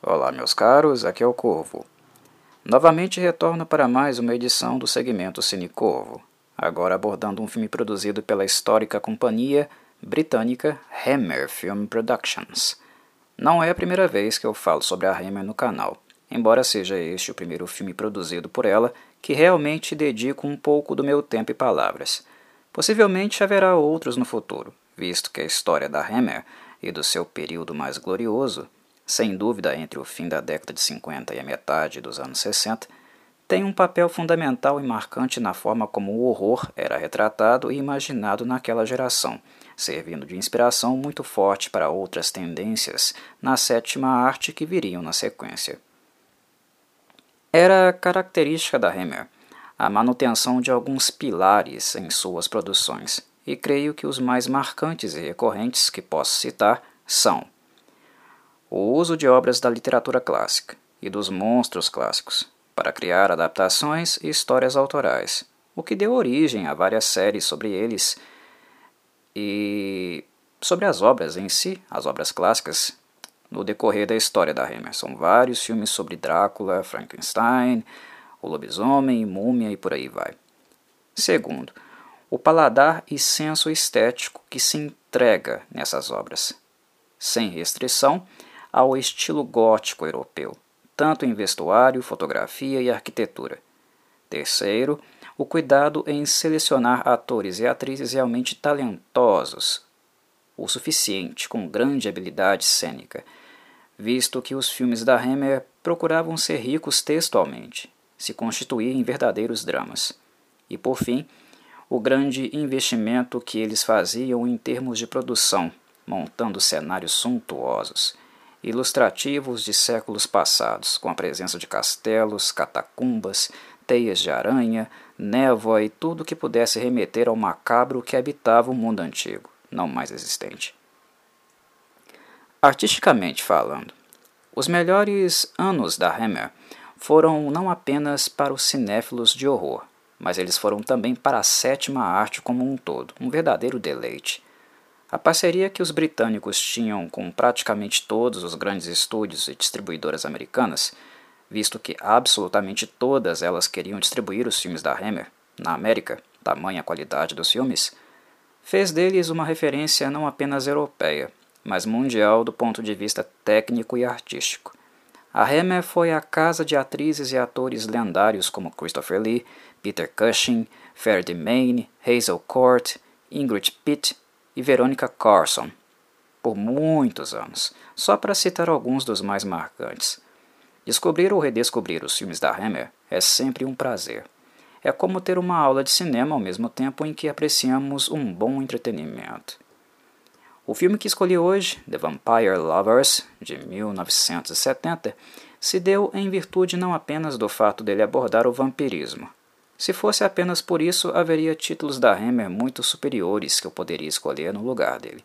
Olá, meus caros, aqui é o Corvo. Novamente retorno para mais uma edição do segmento Cine Corvo, agora abordando um filme produzido pela histórica companhia britânica Hammer Film Productions. Não é a primeira vez que eu falo sobre a Hammer no canal, embora seja este o primeiro filme produzido por ela que realmente dedico um pouco do meu tempo e palavras. Possivelmente haverá outros no futuro, visto que a história da Hammer e do seu período mais glorioso sem dúvida entre o fim da década de 50 e a metade dos anos 60, tem um papel fundamental e marcante na forma como o horror era retratado e imaginado naquela geração, servindo de inspiração muito forte para outras tendências na sétima arte que viriam na sequência. Era característica da Hammer a manutenção de alguns pilares em suas produções, e creio que os mais marcantes e recorrentes que posso citar são o uso de obras da literatura clássica e dos monstros clássicos para criar adaptações e histórias autorais, o que deu origem a várias séries sobre eles e sobre as obras em si, as obras clássicas, no decorrer da história da Hammer. São vários filmes sobre Drácula, Frankenstein, o lobisomem, múmia e por aí vai. Segundo, o paladar e senso estético que se entrega nessas obras, sem restrição ao estilo gótico europeu, tanto em vestuário, fotografia e arquitetura. Terceiro, o cuidado em selecionar atores e atrizes realmente talentosos, o suficiente, com grande habilidade cênica, visto que os filmes da Hammer procuravam ser ricos textualmente, se constituir em verdadeiros dramas. E por fim, o grande investimento que eles faziam em termos de produção, montando cenários suntuosos ilustrativos de séculos passados, com a presença de castelos, catacumbas, teias de aranha, névoa e tudo que pudesse remeter ao macabro que habitava o mundo antigo, não mais existente. Artisticamente falando, os melhores anos da Hammer foram não apenas para os cinéfilos de horror, mas eles foram também para a sétima arte como um todo, um verdadeiro deleite. A parceria que os britânicos tinham com praticamente todos os grandes estúdios e distribuidoras americanas, visto que absolutamente todas elas queriam distribuir os filmes da Hammer na América, tamanha qualidade dos filmes, fez deles uma referência não apenas europeia, mas mundial do ponto de vista técnico e artístico. A Hammer foi a casa de atrizes e atores lendários como Christopher Lee, Peter Cushing, Ferdie Mayne, Hazel Court, Ingrid Pitt e Veronica Carson, por muitos anos, só para citar alguns dos mais marcantes. Descobrir ou redescobrir os filmes da Hammer é sempre um prazer. É como ter uma aula de cinema ao mesmo tempo em que apreciamos um bom entretenimento. O filme que escolhi hoje, The Vampire Lovers, de 1970, se deu em virtude não apenas do fato dele abordar o vampirismo, se fosse apenas por isso, haveria títulos da Hammer muito superiores que eu poderia escolher no lugar dele,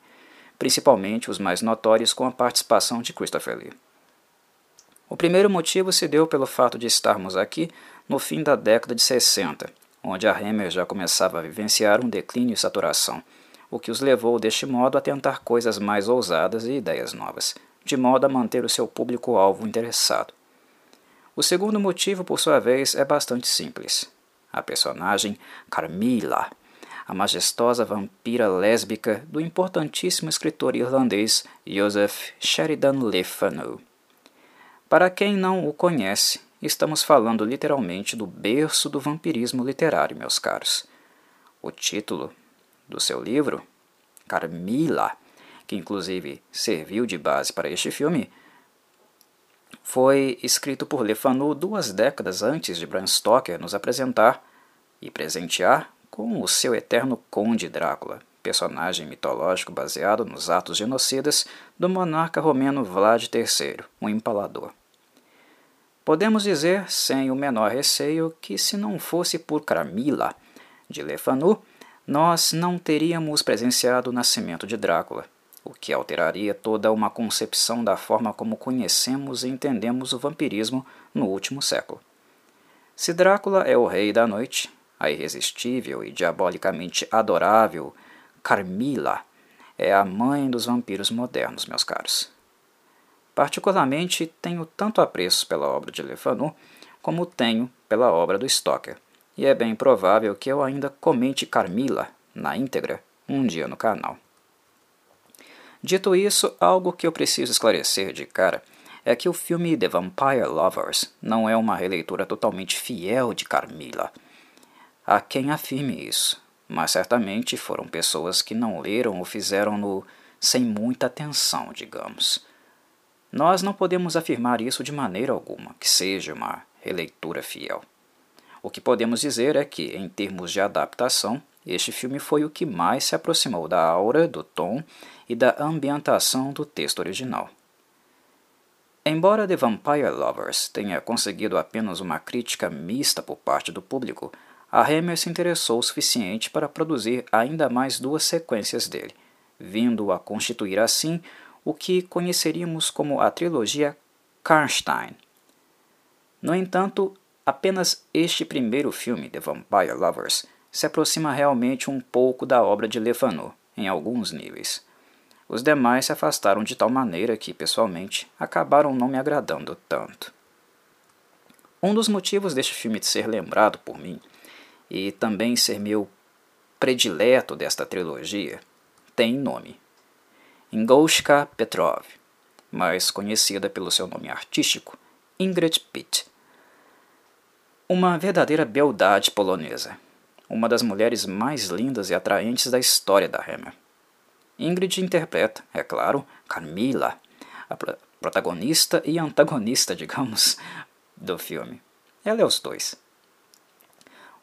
principalmente os mais notórios com a participação de Christopher Lee. O primeiro motivo se deu pelo fato de estarmos aqui no fim da década de 60, onde a Hammer já começava a vivenciar um declínio e saturação, o que os levou deste modo a tentar coisas mais ousadas e ideias novas, de modo a manter o seu público-alvo interessado. O segundo motivo, por sua vez, é bastante simples a personagem Carmilla, a majestosa vampira lésbica do importantíssimo escritor irlandês Joseph Sheridan Le Fanu. Para quem não o conhece, estamos falando literalmente do berço do vampirismo literário, meus caros. O título do seu livro, Carmilla, que inclusive serviu de base para este filme, foi escrito por Le Fanu duas décadas antes de Bram Stoker nos apresentar e presentear com o seu eterno Conde Drácula, personagem mitológico baseado nos atos genocidas do monarca romeno Vlad III, o Empalador. Podemos dizer, sem o menor receio, que se não fosse por Carmila de Le Fanu, nós não teríamos presenciado o nascimento de Drácula, o que alteraria toda uma concepção da forma como conhecemos e entendemos o vampirismo no último século. Se Drácula é o rei da noite, a irresistível e diabolicamente adorável Carmila é a mãe dos vampiros modernos, meus caros. Particularmente, tenho tanto apreço pela obra de Le Fanu como tenho pela obra do Stoker, e é bem provável que eu ainda comente Carmila na íntegra um dia no canal. Dito isso, algo que eu preciso esclarecer de cara é que o filme The Vampire Lovers não é uma releitura totalmente fiel de Carmilla. Há quem afirme isso, mas certamente foram pessoas que não leram ou fizeram-no sem muita atenção, digamos. Nós não podemos afirmar isso de maneira alguma, que seja uma releitura fiel. O que podemos dizer é que, em termos de adaptação, este filme foi o que mais se aproximou da aura, do tom e da ambientação do texto original. Embora The Vampire Lovers tenha conseguido apenas uma crítica mista por parte do público, a Hammer se interessou o suficiente para produzir ainda mais duas sequências dele, vindo a constituir assim o que conheceríamos como a trilogia Karnstein. No entanto, apenas este primeiro filme, The Vampire Lovers, se aproxima realmente um pouco da obra de Le Fanu, em alguns níveis. Os demais se afastaram de tal maneira que, pessoalmente, acabaram não me agradando tanto. Um dos motivos deste filme de ser lembrado por mim, e também ser meu predileto desta trilogia, tem nome. Ingolska Petrov, mais conhecida pelo seu nome artístico, Ingrid Pitt. Uma verdadeira beldade polonesa, uma das mulheres mais lindas e atraentes da história da Hammer. Ingrid interpreta, é claro, Camila, a protagonista e antagonista, digamos, do filme. Ela é os dois.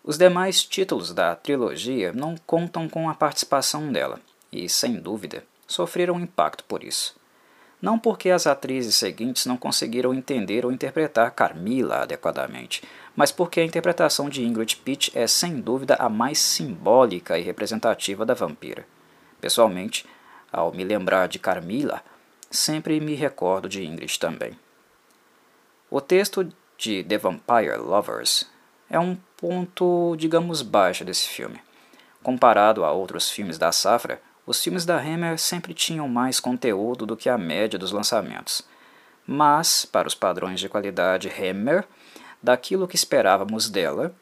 Os demais títulos da trilogia não contam com a participação dela, e, sem dúvida, sofreram impacto por isso. Não porque as atrizes seguintes não conseguiram entender ou interpretar Carmila adequadamente, mas porque a interpretação de Ingrid Pitt é sem dúvida a mais simbólica e representativa da vampira. Pessoalmente, ao me lembrar de Carmila, sempre me recordo de Ingrid também. O texto de The Vampire Lovers é um ponto, digamos, baixo desse filme. Comparado a outros filmes da safra, os filmes da Hammer sempre tinham mais conteúdo do que a média dos lançamentos. Mas, para os padrões de qualidade Hammer, daquilo que esperávamos dela,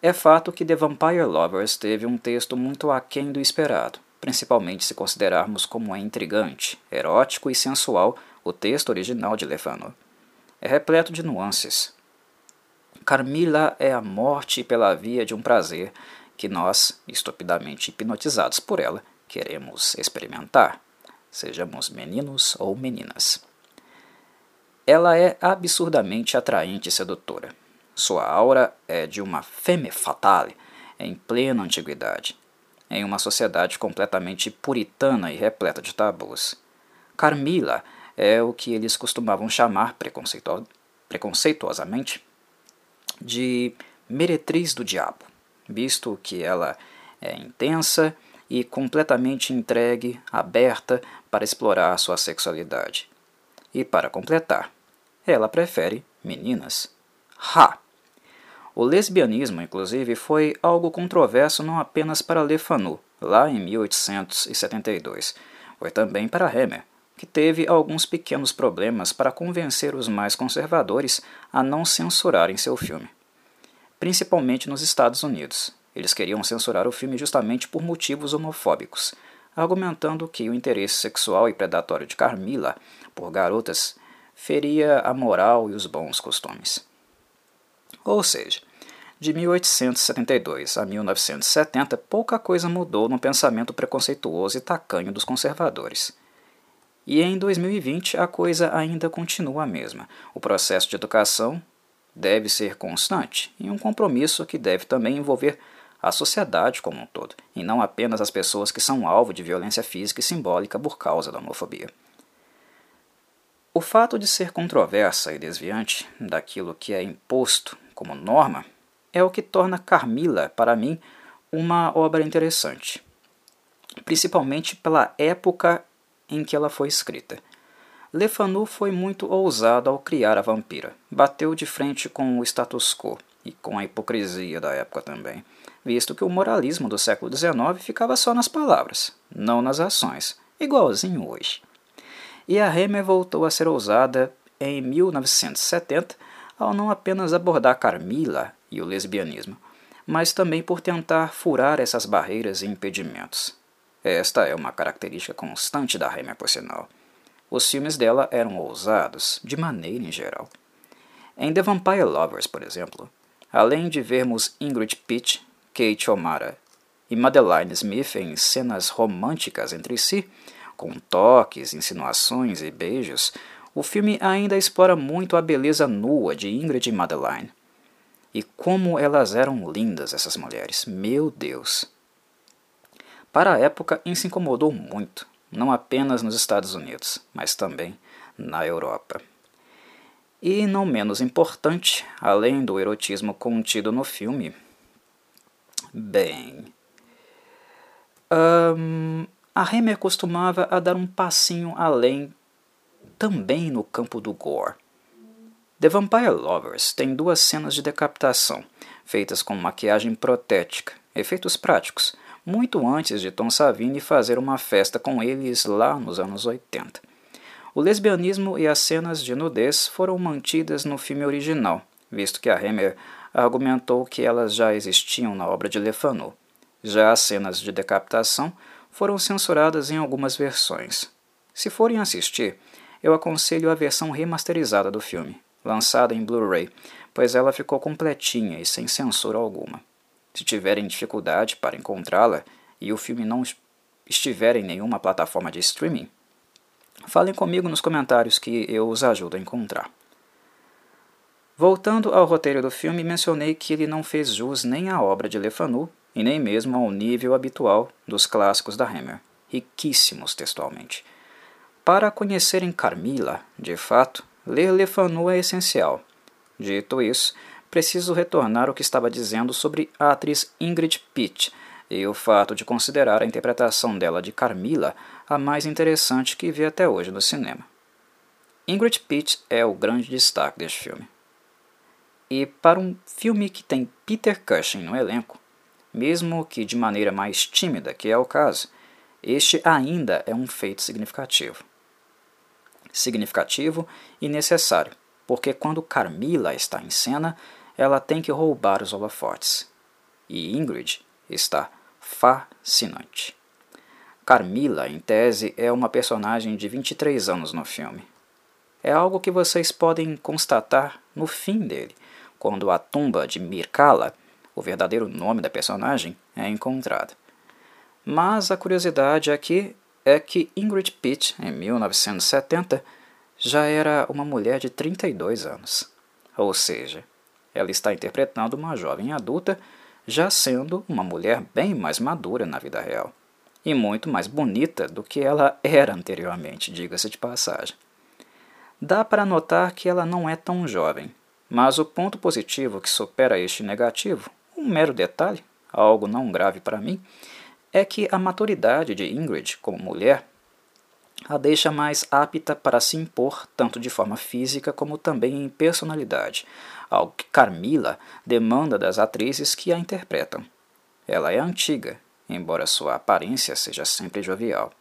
é fato que The Vampire Lovers teve um texto muito aquém do esperado principalmente se considerarmos como é intrigante, erótico e sensual o texto original de Lefano. É repleto de nuances. Carmila é a morte pela via de um prazer que nós, estupidamente hipnotizados por ela, queremos experimentar, sejamos meninos ou meninas. Ela é absurdamente atraente e sedutora. Sua aura é de uma femme fatale em plena antiguidade, em uma sociedade completamente puritana e repleta de tabus. Carmila é o que eles costumavam chamar preconceito preconceituosamente de meretriz do diabo, visto que ela é intensa e completamente entregue, aberta para explorar sua sexualidade. E para completar, ela prefere meninas. Ha! O lesbianismo, inclusive, foi algo controverso não apenas para Le Fanu, lá em 1872, foi também para Hammer, que teve alguns pequenos problemas para convencer os mais conservadores a não censurarem seu filme. Principalmente nos Estados Unidos. Eles queriam censurar o filme justamente por motivos homofóbicos, argumentando que o interesse sexual e predatório de Carmila por garotas feria a moral e os bons costumes. Ou seja, de 1872 a 1970, pouca coisa mudou no pensamento preconceituoso e tacanho dos conservadores. E em 2020 a coisa ainda continua a mesma. O processo de educação deve ser constante e um compromisso que deve também envolver a sociedade como um todo, e não apenas as pessoas que são alvo de violência física e simbólica por causa da homofobia. O fato de ser controversa e desviante daquilo que é imposto como norma é o que torna Carmila, para mim, uma obra interessante, principalmente pela época em que ela foi escrita. Le Fanu foi muito ousado ao criar a vampira. Bateu de frente com o status quo e com a hipocrisia da época também, visto que o moralismo do século XIX ficava só nas palavras, não nas ações, igualzinho hoje. E a Hammer voltou a ser ousada em 1970 ao não apenas abordar Carmila e o lesbianismo, mas também por tentar furar essas barreiras e impedimentos. Esta é uma característica constante da Hammer, por sinal. Os filmes dela eram ousados, de maneira em geral. Em The Vampire Lovers, por exemplo, além de vermos Ingrid Pitt, Kate O'Mara e Madeline Smith em cenas românticas entre si, com toques, insinuações e beijos, o filme ainda explora muito a beleza nua de Ingrid e Madeline. E como elas eram lindas, essas mulheres, meu Deus! Para a época, isso incomodou muito, não apenas nos Estados Unidos, mas também na Europa. E não menos importante, além do erotismo contido no filme, bem. A Hammer costumava a dar um passinho além também no campo do gore. The Vampire Lovers tem duas cenas de decapitação, feitas com maquiagem protética, efeitos práticos, muito antes de Tom Savini fazer uma festa com eles lá nos anos 80. O lesbianismo e as cenas de nudez foram mantidas no filme original, visto que a Hammer argumentou que elas já existiam na obra de Le Fanu. Já as cenas de decapitação foram censuradas em algumas versões. Se forem assistir, eu aconselho a versão remasterizada do filme, lançada em Blu-ray, pois ela ficou completinha e sem censura alguma. Se tiverem dificuldade para encontrá-la e o filme não estiver em nenhuma plataforma de streaming, falem comigo nos comentários que eu os ajudo a encontrar. Voltando ao roteiro do filme, mencionei que ele não fez jus nem à obra de Le Fanu e nem mesmo ao nível habitual dos clássicos da Hammer, riquíssimos textualmente. Para conhecerem Carmila, de fato, ler Le Fanu é essencial. Dito isso, preciso retornar ao que estava dizendo sobre a atriz Ingrid Pitt e o fato de considerar a interpretação dela de Carmila a mais interessante que vi até hoje no cinema. Ingrid Pitt é o grande destaque deste filme. E para um filme que tem Peter Cushing no elenco, mesmo que de maneira mais tímida, que é o caso, este ainda é um feito significativo significativo e necessário, porque quando Carmila está em cena, ela tem que roubar os holofotes. E Ingrid está fascinante. Carmila, em tese, é uma personagem de 23 anos no filme. É algo que vocês podem constatar no fim dele, quando a tumba de Mirkala, o verdadeiro nome da personagem, é encontrada. Mas a curiosidade aqui é que Ingrid Pitt, em 1970, já era uma mulher de 32 anos. Ou seja, ela está interpretando uma jovem adulta, já sendo uma mulher bem mais madura na vida real. E muito mais bonita do que ela era anteriormente, diga-se de passagem. Dá para notar que ela não é tão jovem, mas o ponto positivo que supera este negativo, um mero detalhe, algo não grave para mim, é que a maturidade de Ingrid como mulher a deixa mais apta para se impor tanto de forma física como também em personalidade, algo que Carmila demanda das atrizes que a interpretam. Ela é antiga, embora sua aparência seja sempre jovial.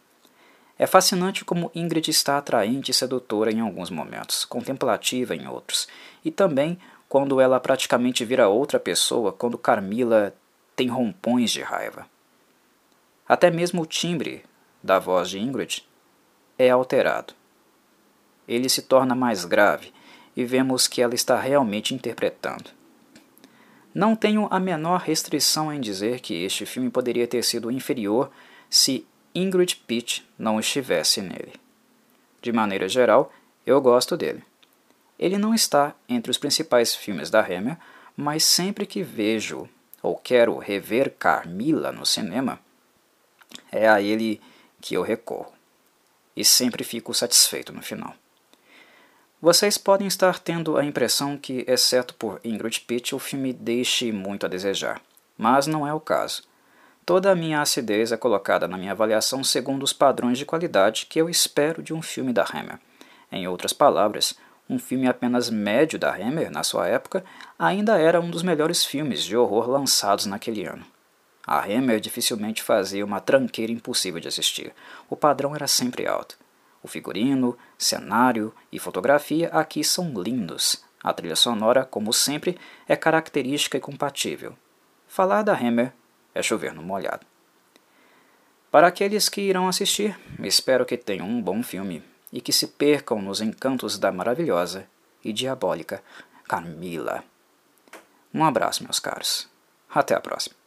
É fascinante como Ingrid está atraente e sedutora em alguns momentos, contemplativa em outros, e também quando ela praticamente vira outra pessoa quando Carmila tem rompões de raiva. Até mesmo o timbre da voz de Ingrid é alterado. Ele se torna mais grave e vemos que ela está realmente interpretando. Não tenho a menor restrição em dizer que este filme poderia ter sido inferior se Ingrid Pitt não estivesse nele. De maneira geral, eu gosto dele. Ele não está entre os principais filmes da Hammer, mas sempre que vejo ou quero rever Carmila no cinema, é a ele que eu recorro. E sempre fico satisfeito no final. Vocês podem estar tendo a impressão que, exceto por Ingrid Pitt, o filme deixe muito a desejar, mas não é o caso. Toda a minha acidez é colocada na minha avaliação segundo os padrões de qualidade que eu espero de um filme da Hammer. Em outras palavras, um filme apenas médio da Hammer, na sua época, ainda era um dos melhores filmes de horror lançados naquele ano. A Hammer dificilmente fazia uma tranqueira impossível de assistir. O padrão era sempre alto. O figurino, cenário e fotografia aqui são lindos. A trilha sonora, como sempre, é característica e compatível. Falar da Hammer é chover no molhado. Para aqueles que irão assistir, espero que tenham um bom filme e que se percam nos encantos da maravilhosa e diabólica Camila. Um abraço, meus caros. Até a próxima.